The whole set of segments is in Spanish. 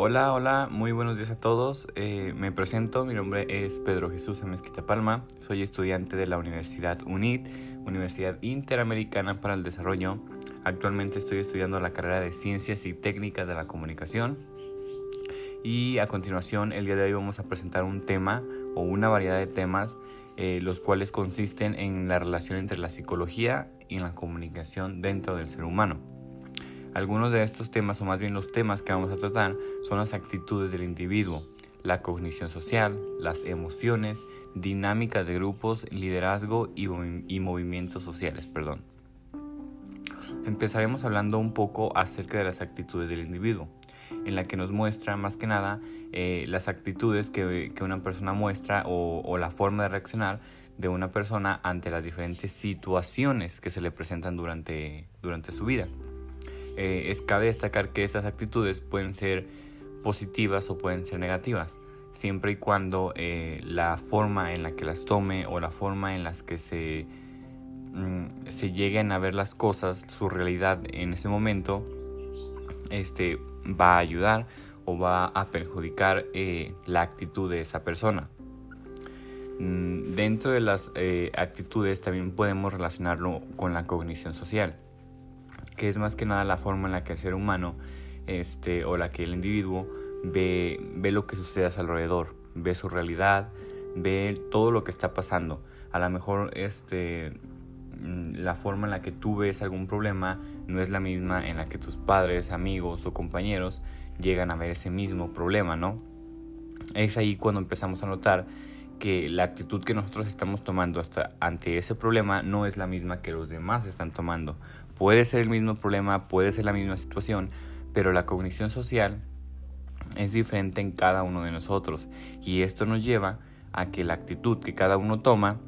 Hola, hola, muy buenos días a todos. Eh, me presento, mi nombre es Pedro Jesús Amezquita Palma, soy estudiante de la Universidad UNIT, Universidad Interamericana para el Desarrollo. Actualmente estoy estudiando la carrera de Ciencias y Técnicas de la Comunicación. Y a continuación, el día de hoy vamos a presentar un tema o una variedad de temas, eh, los cuales consisten en la relación entre la psicología y la comunicación dentro del ser humano. Algunos de estos temas, o más bien los temas que vamos a tratar, son las actitudes del individuo, la cognición social, las emociones, dinámicas de grupos, liderazgo y, movimientos sociales. Perdón. Empezaremos hablando un poco acerca de las actitudes del individuo, en la que nos muestra más que nada eh, las actitudes que, una persona muestra o, o la forma de reaccionar de una persona ante las diferentes situaciones que se le presentan durante, durante su vida. Eh, es cabe destacar que esas actitudes pueden ser positivas o pueden ser negativas, siempre y cuando eh, la forma en la que las tome o la forma en las que se, mm, se lleguen a ver las cosas, su realidad en ese momento, este, va a ayudar o va a perjudicar eh, la actitud de esa persona. Mm, dentro de las actitudes también podemos relacionarlo con la cognición social que es más que nada la forma en la que el ser humano este, o la que el individuo ve, ve lo que sucede a su alrededor, ve su realidad, ve todo lo que está pasando. A lo mejor este, mm, la forma en la que tú ves algún problema no es la misma en la que tus padres, amigos o compañeros llegan a ver ese mismo problema, ¿no? Es ahí cuando empezamos a notar que la actitud que nosotros estamos tomando hasta ante ese problema no es la misma que los demás están tomando. Puede ser el mismo problema, puede ser la misma situación, pero la cognición social es diferente en cada uno de nosotros y esto nos lleva a que la actitud que cada uno toma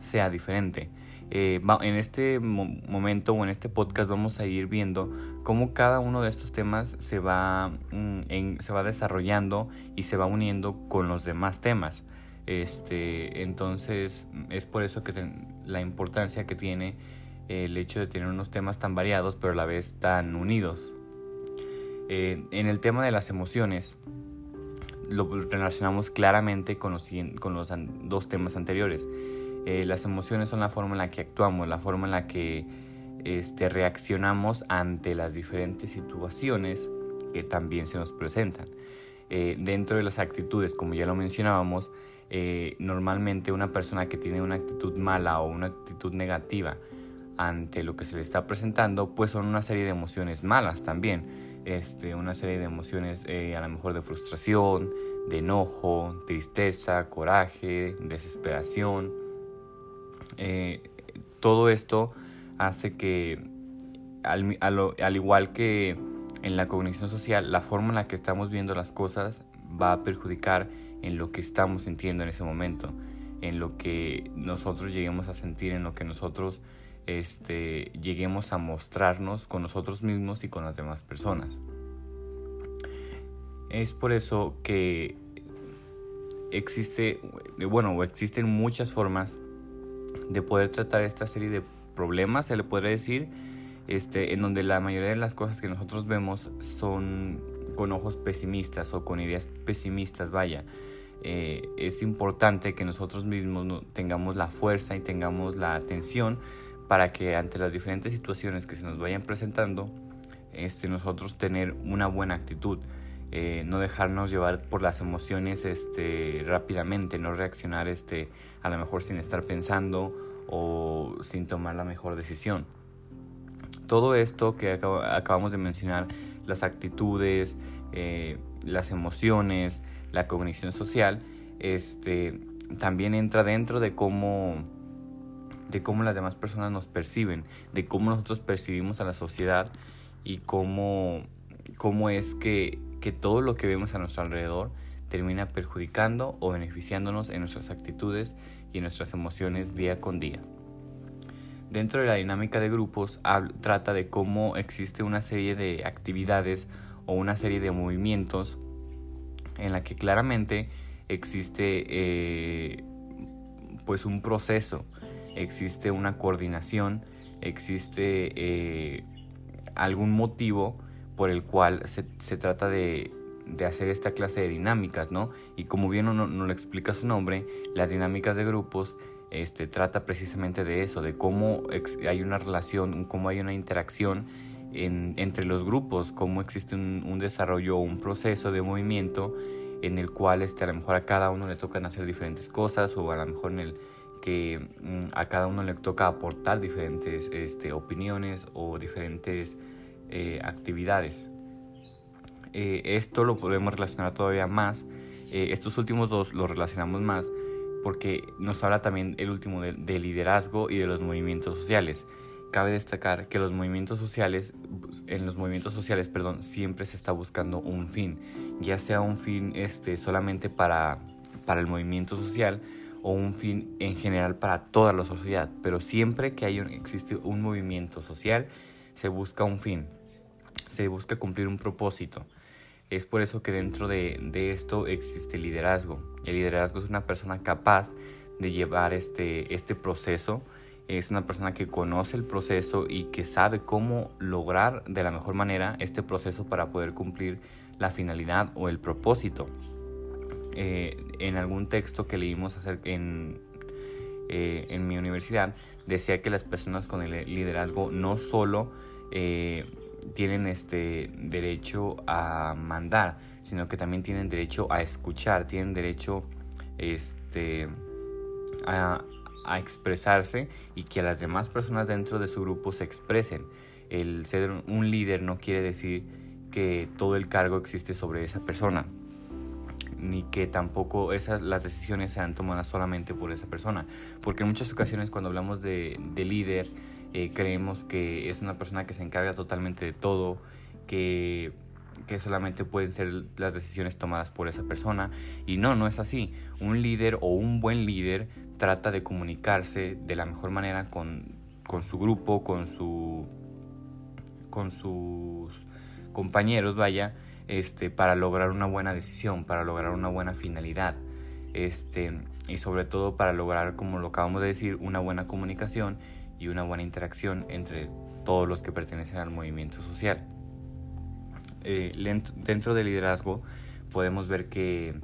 sea diferente. Eh, en este momento o en este podcast vamos a ir viendo cómo cada uno de estos temas se va, mm, se va desarrollando y se va uniendo con los demás temas. Este, entonces es por eso que la importancia que tiene el hecho de tener unos temas tan variados pero a la vez tan unidos. Eh, en el tema de las emociones, lo relacionamos claramente con los, dos temas anteriores. Eh, las emociones son la forma en la que actuamos, la forma en la que este, reaccionamos ante las diferentes situaciones que también se nos presentan. Eh, dentro de las actitudes, como ya lo mencionábamos, normalmente una persona que tiene una actitud mala o una actitud negativa ante lo que se le está presentando, pues son una serie de emociones malas también. Este, una serie de emociones eh, a lo mejor de frustración, de enojo, tristeza, coraje, desesperación. Eh, todo esto hace que, al, al igual que en la cognición social, la forma en la que estamos viendo las cosas va a perjudicar en lo que estamos sintiendo en ese momento, en lo que nosotros lleguemos a sentir, en lo que nosotros este, lleguemos a mostrarnos con nosotros mismos y con las demás personas. Es por eso que existe, bueno, existen muchas formas de poder tratar esta serie de problemas, se le podría decir, este, en donde la mayoría de las cosas que nosotros vemos son con ojos pesimistas o con ideas pesimistas, vaya. Eh, es importante que nosotros mismos tengamos la fuerza y tengamos la atención para que ante las diferentes situaciones que se nos vayan presentando, este, nosotros tener una buena actitud, eh, no dejarnos llevar por las emociones este, rápidamente, no reaccionar este, a lo mejor sin estar pensando o sin tomar la mejor decisión. Todo esto que acabamos de mencionar, las actitudes, eh, las emociones, la cognición social, este, también entra dentro de cómo de cómo las demás personas nos perciben, de cómo nosotros percibimos a la sociedad y cómo, cómo es que, que todo lo que vemos a nuestro alrededor termina perjudicando o beneficiándonos en nuestras actitudes y en nuestras emociones día con día. Dentro de la dinámica de grupos trata de cómo existe una serie de actividades o una serie de movimientos en la que claramente existe eh, pues un proceso existe una coordinación, existe eh, algún motivo por el cual se, trata de, de hacer esta clase de dinámicas, ¿no? Y como bien no, lo explica su nombre, las dinámicas de grupos este, trata precisamente de eso, de cómo hay una relación, cómo hay una interacción entre los grupos, cómo existe un, desarrollo o un proceso de movimiento en el cual este, a lo mejor a cada uno le tocan hacer diferentes cosas o a lo mejor en el que mm, a cada uno le toca aportar diferentes este, opiniones o diferentes eh, actividades. Eh, esto lo podemos relacionar todavía más. Eh, estos últimos dos los relacionamos más porque nos habla también el último de liderazgo y de los movimientos sociales cabe destacar que los movimientos sociales, en los movimientos sociales, perdón, siempre se está buscando un fin, ya sea un fin este, solamente para, para el movimiento social o un fin en general para toda la sociedad, pero siempre que hay existe un movimiento social, se busca un fin, se busca cumplir un propósito. Es por eso que dentro de, de esto existe liderazgo. El liderazgo es una persona capaz de llevar este, este proceso es una persona que conoce el proceso y que sabe cómo lograr de la mejor manera este proceso para poder cumplir la finalidad o el propósito. Eh, en algún texto que leímos en, eh, en mi universidad decía que las personas con el liderazgo no solo eh, tienen este derecho a mandar, sino que también tienen derecho a escuchar, tienen derecho este, a, a expresarse y que las demás personas dentro de su grupo se expresen. El ser un líder no quiere decir que todo el cargo existe sobre esa persona, ni que tampoco esas, las decisiones sean tomadas solamente por esa persona. Porque en muchas ocasiones cuando hablamos de, líder, eh, creemos que es una persona que se encarga totalmente de todo, que que solamente pueden ser las decisiones tomadas por esa persona. Y no, no es así. Un líder o un buen líder trata de comunicarse de la mejor manera con, con su grupo, con, su, con sus compañeros, vaya, este, para lograr una buena decisión, para lograr una buena finalidad. Este, y sobre todo para lograr, como lo acabamos de decir, una buena comunicación y una buena interacción entre todos los que pertenecen al movimiento social. Eh, dentro del liderazgo podemos ver que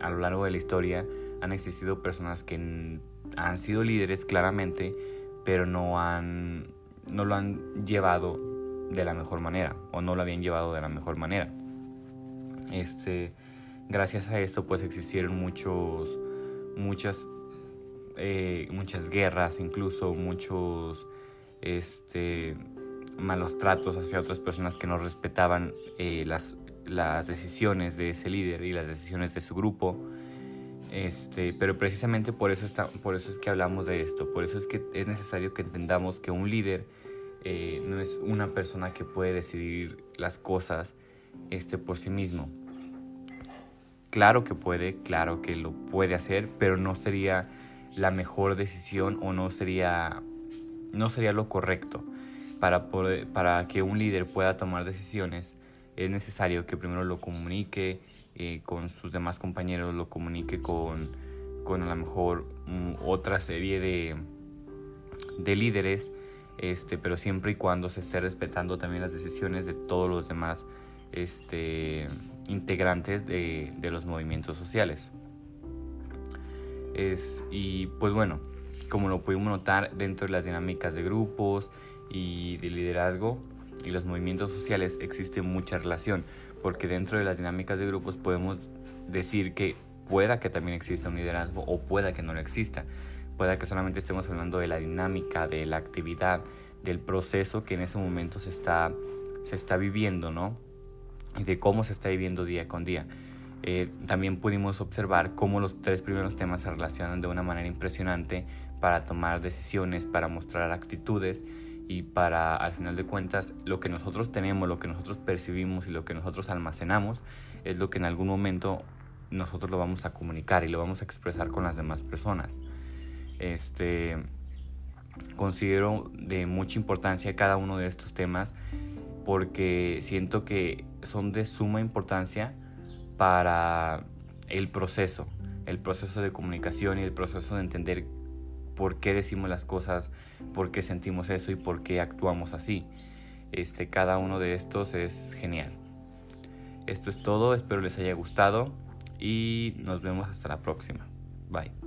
a lo largo de la historia han existido personas que han sido líderes claramente, pero no, han, no lo han llevado de la mejor manera o no lo habían llevado de la mejor manera. Este, gracias a esto pues existieron muchos, muchas, eh, muchas guerras, incluso muchos, este, malos tratos hacia otras personas que no respetaban eh, las, las decisiones de ese líder y las decisiones de su grupo. Este, pero precisamente por eso, está, por eso es que hablamos de esto, por eso es que es necesario que entendamos que un líder eh, no es una persona que puede decidir las cosas este, por sí mismo. Claro que puede, claro que lo puede hacer, pero no sería la mejor decisión o no sería, no sería lo correcto. Para, para que un líder pueda tomar decisiones, es necesario que primero lo comunique eh, con sus demás compañeros, lo comunique con, con a lo mejor mm, otra serie de, de líderes, este, pero siempre y cuando se esté respetando también las decisiones de todos los demás este, integrantes de, de los movimientos sociales. Es, y pues bueno, como lo pudimos notar dentro de las dinámicas de grupos y de liderazgo y los movimientos sociales existe mucha relación, porque dentro de las dinámicas de grupos podemos decir que pueda que también exista un liderazgo o pueda que no lo exista. Pueda que solamente estemos hablando de la dinámica, de la actividad, del proceso que en ese momento se está, se está viviendo, ¿no? Y de cómo se está viviendo día con día. Eh, también pudimos observar cómo los tres primeros temas se relacionan de una manera impresionante para tomar decisiones, para mostrar actitudes y para, al final de cuentas, lo que nosotros tenemos, lo que nosotros percibimos y lo que nosotros almacenamos es lo que en algún momento nosotros lo vamos a comunicar y lo vamos a expresar con las demás personas. Este, considero de mucha importancia cada uno de estos temas porque siento que son de suma importancia para el proceso, el proceso de comunicación y el proceso de entender por qué decimos las cosas, por qué sentimos eso y por qué actuamos así. Este, cada uno de estos es genial. Esto es todo, espero les haya gustado y nos vemos hasta la próxima. Bye.